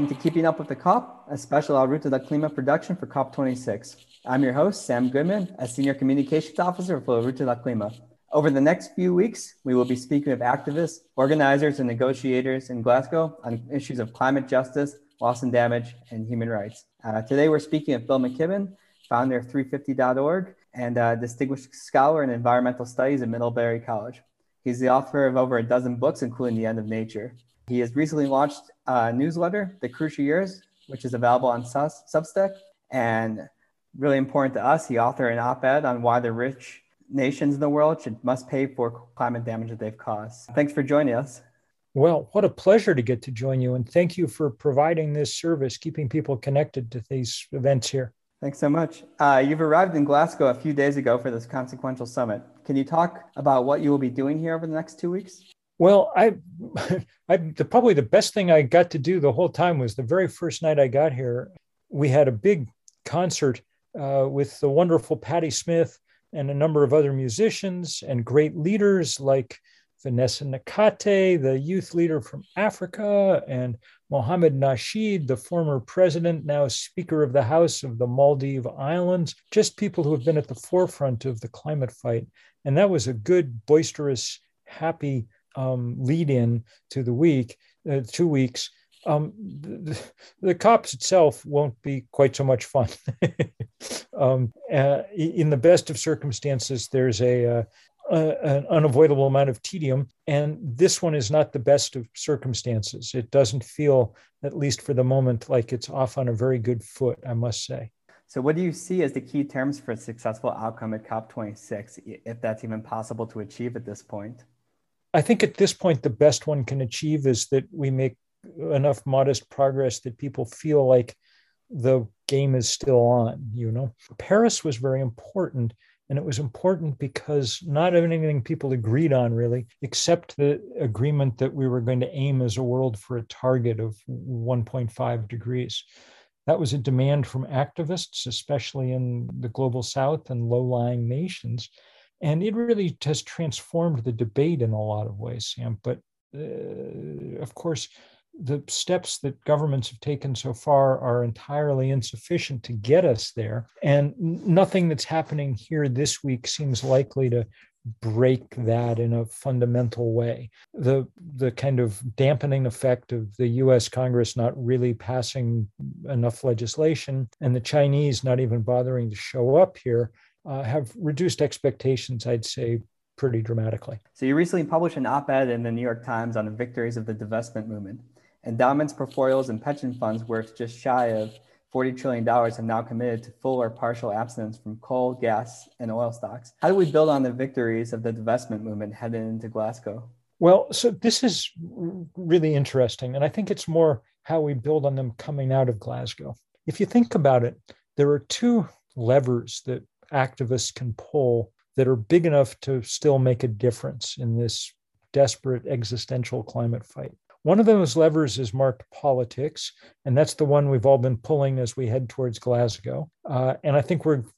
Welcome to Keeping Up with the COP, a special La Ruta del Clima production for COP26. I'm your host, Sam Goodman, a Senior Communications Officer for La Ruta del Clima. Over the next few weeks, we will be speaking with activists, organizers, and negotiators in Glasgow on issues of climate justice, loss and damage, and human rights. Uh, today, we're speaking with Bill McKibben, founder of 350.org and a distinguished scholar in environmental studies at Middlebury College. He's the author of over a dozen books, including The End of Nature. He has recently launched a newsletter, The Crucial Years, which is available on Substack. And really important to us, he authored an op ed on why the rich nations in the world should must pay for climate damage that they've caused. Thanks for joining us. Well, what a pleasure to get to join you. And thank you for providing this service, keeping people connected to these events here. Thanks so much. Uh, you've arrived in Glasgow a few days ago for this consequential summit. Can you talk about what you will be doing here over the next two weeks? Well, I, I the, probably the best thing I got to do the whole time was the very first night I got here. We had a big concert uh, with the wonderful Patti Smith and a number of other musicians and great leaders like Vanessa Nakate, the youth leader from Africa, and Mohammed Nasheed, the former president, now Speaker of the House of the Maldive Islands, just people who have been at the forefront of the climate fight. And that was a good, boisterous, happy um, lead in to the week, uh, two weeks. Um, the, the, COPs itself won't be quite so much fun. um, uh, in the best of circumstances, there's a, uh, an unavoidable amount of tedium, and this one is not the best of circumstances. It doesn't feel, at least for the moment, like it's off on a very good foot, I must say. So, what do you see as the key terms for a successful outcome at COP26, if that's even possible to achieve at this point? I think at this point, the best one can achieve is that we make enough modest progress that people feel like the game is still on. You know, Paris was very important. And it was important because not anything people agreed on really, except the agreement that we were going to aim as a world for a target of 1.5 degrees. That was a demand from activists, especially in the global south and low lying nations. And it really has transformed the debate in a lot of ways, Sam. But uh, of course, the steps that governments have taken so far are entirely insufficient to get us there. And nothing that's happening here this week seems likely to break that in a fundamental way. The the kind of dampening effect of the US Congress not really passing enough legislation and the Chinese not even bothering to show up here uh, have reduced expectations, I'd say, pretty dramatically. So, you recently published an op ed in the New York Times on the victories of the divestment movement. Endowments, portfolios, and pension funds worth just shy of $40 trillion have now committed to full or partial abstinence from coal, gas, and oil stocks. How do we build on the victories of the divestment movement headed into Glasgow? Well, so this is really interesting. And I think it's more how we build on them coming out of Glasgow. If you think about it, there are two levers that activists can pull that are big enough to still make a difference in this desperate existential climate fight. One of those levers is marked politics, and that's the one we've all been pulling as we head towards Glasgow. Uh, and I think we've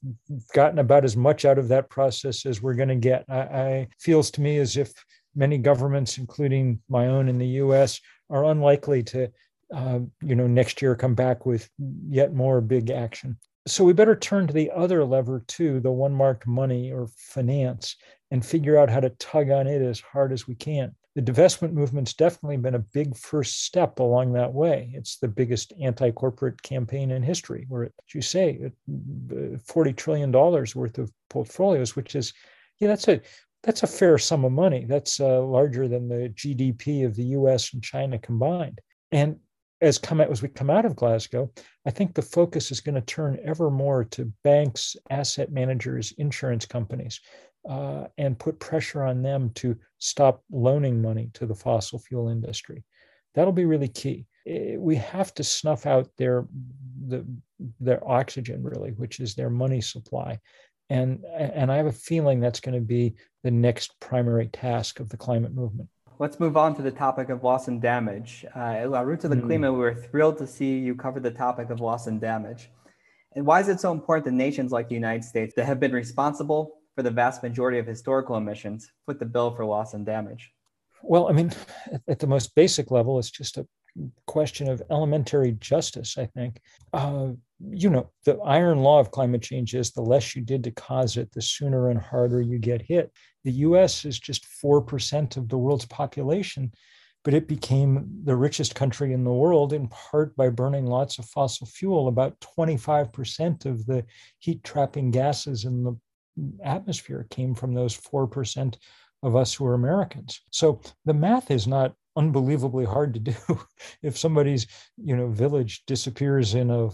gotten about as much out of that process as we're going to get. I, I feels to me as if many governments, including my own in the U.S., are unlikely to, uh, you know, next year come back with yet more big action so we better turn to the other lever too, the one marked money or finance, and figure out how to tug on it as hard as we can. The divestment movement's definitely been a big first step along that way. It's the biggest anti-corporate campaign in history, where, as you say, forty trillion dollars worth of portfolios, which is, yeah, that's a that's a fair sum of money. That's uh, larger than the GDP of the U.S. and China combined. And as come as we come out of Glasgow, I think the focus is going to turn ever more to banks, asset managers, insurance companies, uh, and put pressure on them to stop loaning money to the fossil fuel industry. That'll be really key. Eh, we have to snuff out their the, their oxygen, really, which is their money supply, and and I have a feeling that's going to be the next primary task of the climate movement. Let's move on to the topic of loss and damage. Uh, at La Ruta del Clima, we were thrilled to see you cover the topic of loss and damage. And why is it so important that nations like the United States that have been responsible for the vast majority of historical emissions foot the bill for loss and damage? Well, I mean, at the most basic level, it's just a question of elementary justice, I think. Uh, you know, the iron law of climate change is the less you did to cause it, the sooner and harder you get hit. The US is just 4% of the world's population, but it became the richest country in the world in part by burning lots of fossil fuel. About 25% of the heat trapping gases in the atmosphere came from those 4% of us who are Americans. So the math is not unbelievably hard to do. if somebody's, you know, village disappears in a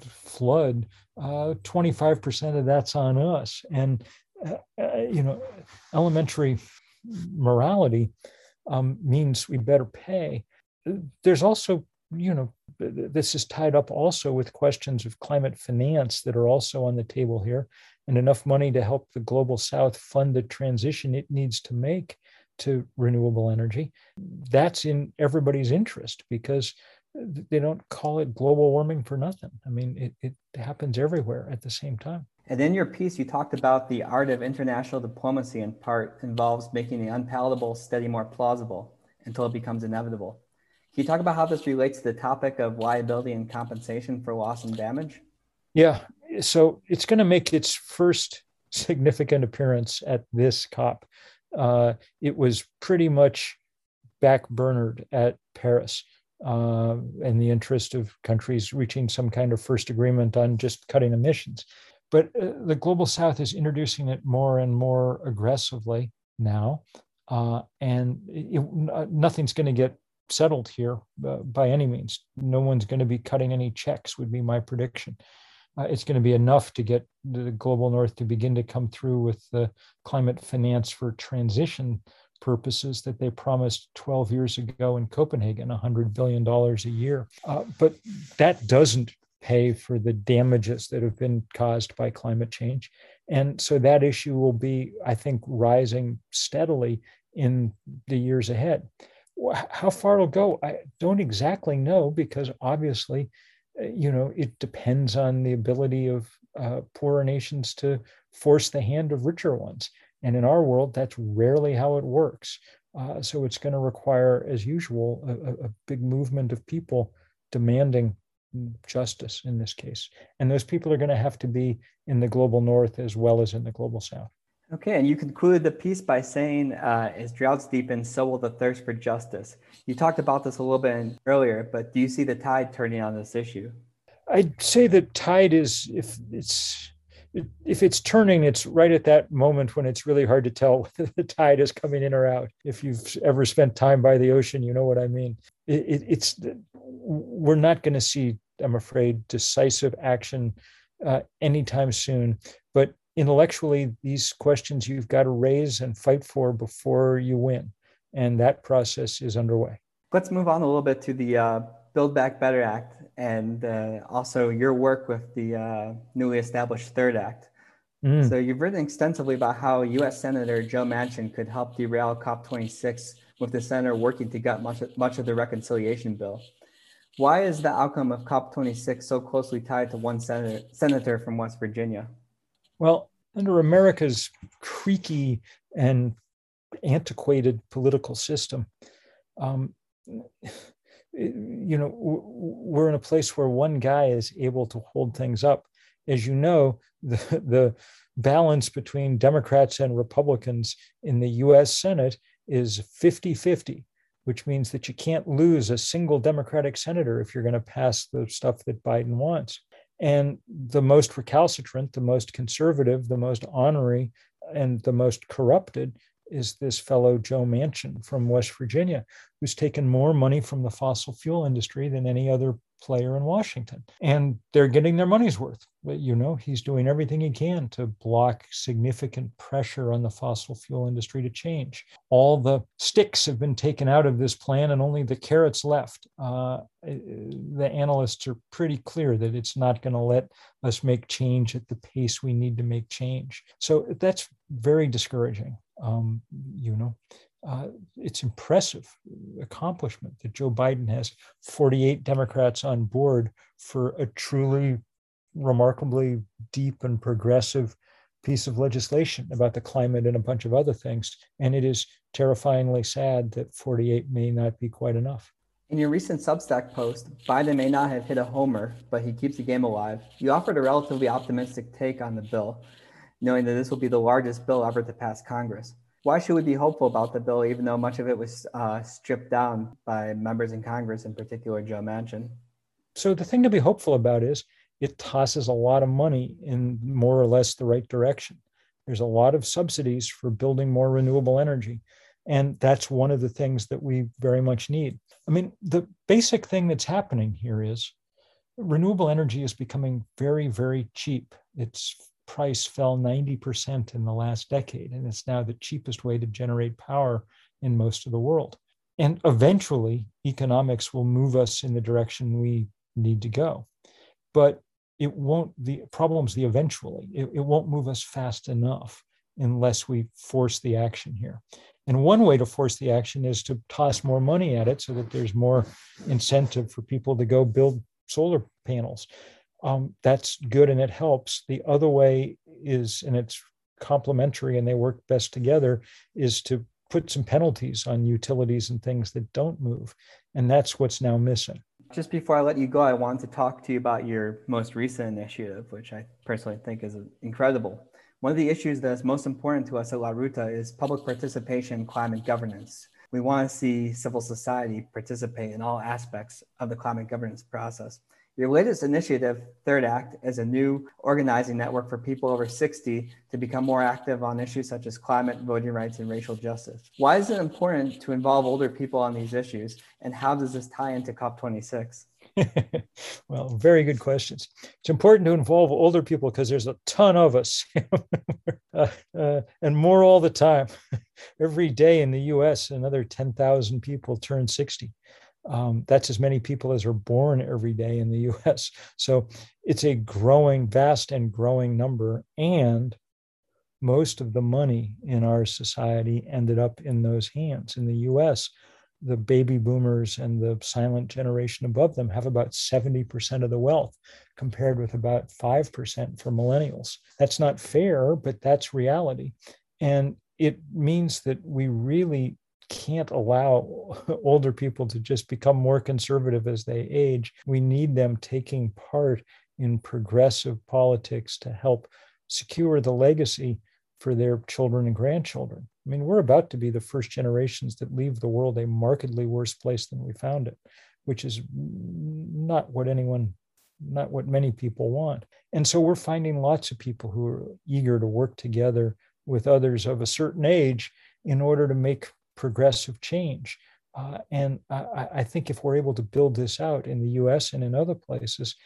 flood, uh, 25% of that's on us. And, uh, uh, you know, elementary morality um, means we better pay. There's also, you know, this is tied up also with questions of climate finance that are also on the table here, and enough money to help the global south fund the transition it needs to make to renewable energy. That's in everybody's interest because they don't call it global warming for nothing. I mean, it, it happens everywhere at the same time. And in your piece, you talked about the art of international diplomacy in part involves making the unpalatable steady more plausible until it becomes inevitable. Can you talk about how this relates to the topic of liability and compensation for loss and damage? Yeah. So it's going to make its first significant appearance at this COP. Uh, it was pretty much backburnered at Paris uh, in the interest of countries reaching some kind of first agreement on just cutting emissions. But uh, the global south is introducing it more and more aggressively now. Uh, and it, it, nothing's going to get settled here uh, by any means. No one's going to be cutting any checks, would be my prediction. Uh, it's going to be enough to get the global north to begin to come through with the climate finance for transition purposes that they promised 12 years ago in Copenhagen, $100 billion a year. Uh, but that doesn't pay for the damages that have been caused by climate change. And so that issue will be, I think, rising steadily in the years ahead. How far it'll go, I don't exactly know because obviously, uh, you know, it depends on the ability of uh, poorer nations to force the hand of richer ones. And in our world, that's rarely how it works. Uh, so it's going to require, as usual, a, a, big movement of people demanding justice in this case. And those people are going to have to be in the global north as well as in the global south. Okay, and you concluded the piece by saying, uh, as droughts deepen, so will the thirst for justice. You talked about this a little bit earlier, but do you see the tide turning on this issue? I'd say the tide is, if it's if it's turning, it's right at that moment when it's really hard to tell whether the tide is coming in or out. If you've ever spent time by the ocean, you know what I mean. It, it, it's we're not going to see, I'm afraid, decisive action uh, anytime soon. But intellectually, these questions you've got to raise and fight for before you win, and that process is underway. Let's move on a little bit to the uh, Build Back Better Act and uh, also your work with the uh, newly established Third Act. Mm. So you've written extensively about how U.S. Senator Joe Manchin could help derail COP26 with the senator working to gut much, much of the reconciliation bill. Why is the outcome of COP26 so closely tied to one senator, senator from West Virginia? Well, under America's creaky and antiquated political system, um, you know we're in a place where one guy is able to hold things up. As you know the, the balance between democrats and republicans in the us senate is 50-50 which means that you can't lose a single democratic senator if you're going to pass the stuff that biden wants. And the most recalcitrant the most conservative the most honorary and the most corrupted is this fellow Joe Manchin from West Virginia, who's taken more money from the fossil fuel industry than any other player in Washington. And they're getting their money's worth. But, you know, he's doing everything he can to block significant pressure on the fossil fuel industry to change. All the sticks have been taken out of this plan and only the carrots left. Uh, the analysts are pretty clear that it's not going to let us make change at the pace we need to make change. So that's very discouraging. Um, you know, uh, it's impressive accomplishment that Joe Biden has 48 Democrats on board for a truly remarkably deep and progressive piece of legislation about the climate and a bunch of other things. And it is terrifyingly sad that 48 may not be quite enough. In your recent Substack post, Biden may not have hit a homer, but he keeps the game alive. You offered a relatively optimistic take on the bill, knowing that this will be the largest bill ever to pass Congress. Why should we be hopeful about the bill, even though much of it was uh, stripped down by members in Congress, in particular Joe Manchin? So, the thing to be hopeful about is it tosses a lot of money in more or less the right direction. There's a lot of subsidies for building more renewable energy. And that's one of the things that we very much need. I mean, the basic thing that's happening here is renewable energy is becoming very, very cheap. Its price fell 90% in the last decade, and it's now the cheapest way to generate power in most of the world. And eventually, economics will move us in the direction we need to go. But it won't, the problem's the eventually, it, it won't move us fast enough unless we force the action here. And one way to force the action is to toss more money at it so that there's more incentive for people to go build solar panels. Um, that's good and it helps. The other way is, and it's complementary and they work best together, is to put some penalties on utilities and things that don't move. And that's what's now missing. Just before I let you go, I want to talk to you about your most recent initiative, which I personally think is incredible. One of the issues that is most important to us at La Ruta is public participation in climate governance. We want to see civil society participate in all aspects of the climate governance process. Your latest initiative, Third Act, is a new organizing network for people over 60 to become more active on issues such as climate, voting rights, and racial justice. Why is it important to involve older people on these issues, and how does this tie into COP26? well, very good questions. It's important to involve older people because there's a ton of us, uh, uh, and more all the time. Every day in the US, another 10,000 people turn 60. Um, that's as many people as are born every day in the US. So it's a growing, vast and growing number. And most of the money in our society ended up in those hands. In the US, the baby boomers and the silent generation above them have about 70% of the wealth compared with about 5% for millennials. That's not fair, but that's reality. And it means that we really can't allow older people to just become more conservative as they age. We need them taking part in progressive politics to help secure the legacy for their children and grandchildren. I mean, we're about to be the first generations that leave the world a markedly worse place than we found it, which is not what anyone, not what many people want. And so we're finding lots of people who are eager to work together with others of a certain age in order to make progressive change. Uh, and I, I, think if we're able to build this out in the US and in other places,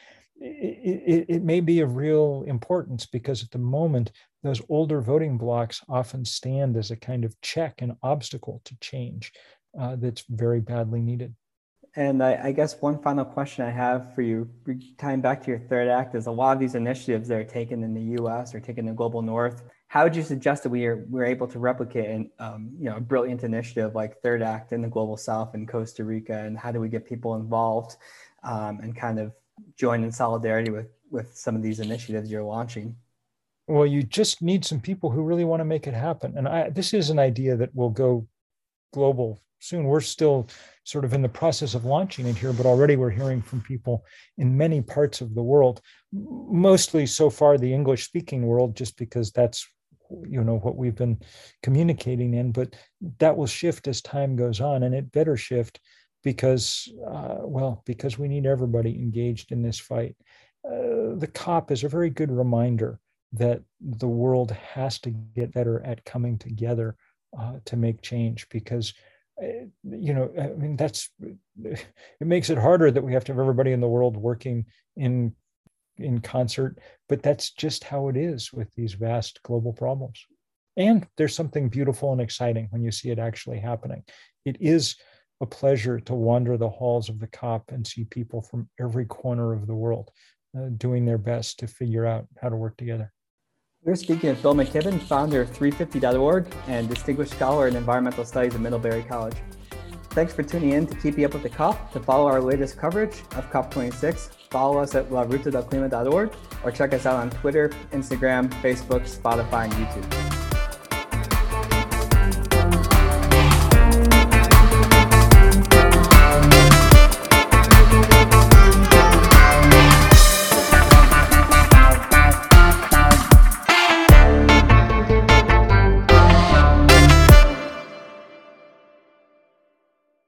it, it, it, may be of real importance because at the moment, those older voting blocks often stand as a kind of check and obstacle to change uh, that's very badly needed. And I, I, guess one final question I have for you, tying back to your third act, is a lot of these initiatives that are taken in the U.S. or taken in the global North. How would you suggest that we are we're able to replicate an, um, you know a brilliant initiative like Third Act in the global South in Costa Rica, and how do we get people involved um, and kind of join in solidarity with with some of these initiatives you're launching? Well, you just need some people who really want to make it happen, and I, this is an idea that will go global soon. We're still sort of in the process of launching it here, but already we're hearing from people in many parts of the world, mostly so far the English speaking world, just because that's you know what we've been communicating in but that will shift as time goes on and it better shift because uh, well because we need everybody engaged in this fight. Uh, the cop is a very good reminder that the world has to get better at coming together uh, to make change because uh, you know i mean that's it makes it harder that we have to have everybody in the world working in in concert but that's just how it is with these vast global problems. And there's something beautiful and exciting when you see it actually happening. It is a pleasure to wander the halls of the cop and see people from every corner of the world uh, doing their best to figure out how to work together. We're speaking with Bill McKibben, founder of 350.org and distinguished scholar in environmental studies at Middlebury College. Thanks for tuning in to Keeping Up with the COP. To follow our latest coverage of COP26, follow us at laruta.clima.org or check us out on Twitter, Instagram, Facebook, Spotify, and YouTube.